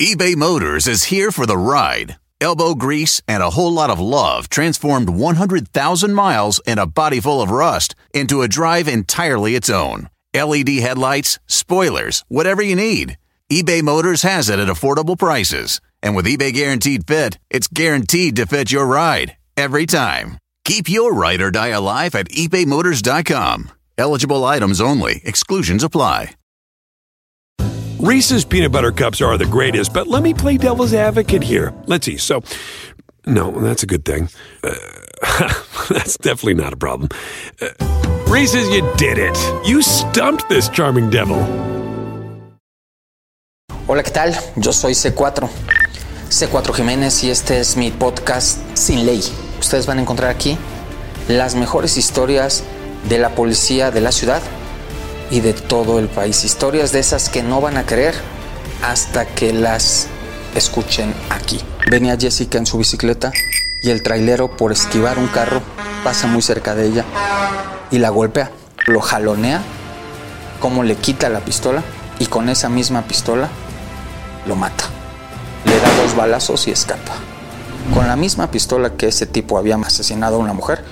eBay Motors is here for the ride. Elbow grease and a whole lot of love transformed 100,000 miles and a body full of rust into a drive entirely its own. LED headlights, spoilers, whatever you need. eBay Motors has it at affordable prices. And with eBay Guaranteed Fit, it's guaranteed to fit your ride every time. Keep your ride or die alive at ebaymotors.com. Eligible items only, exclusions apply. Reese's peanut butter cups are the greatest, but let me play devil's advocate here. Let's see. So, no, that's a good thing. Uh, that's definitely not a problem. Uh, Reese's, you did it. You stumped this charming devil. Hola, ¿qué tal? Yo soy C4. C4 Jiménez y este es mi podcast Sin Ley. Ustedes van a encontrar aquí las mejores historias de la policía de la ciudad y de todo el país. Historias de esas que no van a creer hasta que las escuchen aquí. Venía Jessica en su bicicleta y el trailero por esquivar un carro pasa muy cerca de ella y la golpea, lo jalonea, como le quita la pistola y con esa misma pistola lo mata. Le da dos balazos y escapa. Con la misma pistola que ese tipo había asesinado a una mujer,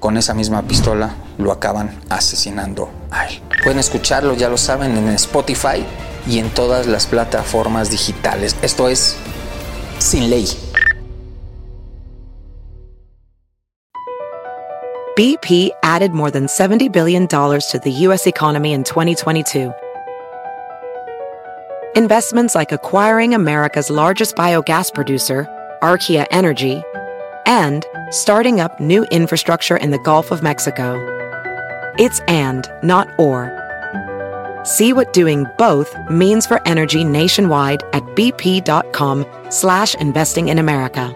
con esa misma pistola lo acaban asesinando a él. Pueden escucharlo, ya lo saben, en Spotify y en todas las plataformas digitales. Esto es Sin Ley. BP added more than $70 billion to the U.S. economy in 2022. Investments like acquiring America's largest biogas producer, Archaea Energy, and starting up new infrastructure in the Gulf of Mexico. It's and, not or. See what doing both means for energy nationwide at bp.com slash investing in America.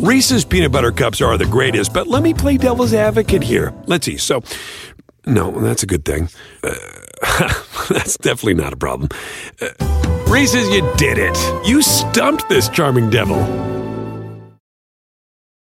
Reese's peanut butter cups are the greatest, but let me play devil's advocate here. Let's see. So, no, that's a good thing. Uh, that's definitely not a problem. Uh, Reese's, you did it. You stumped this charming devil.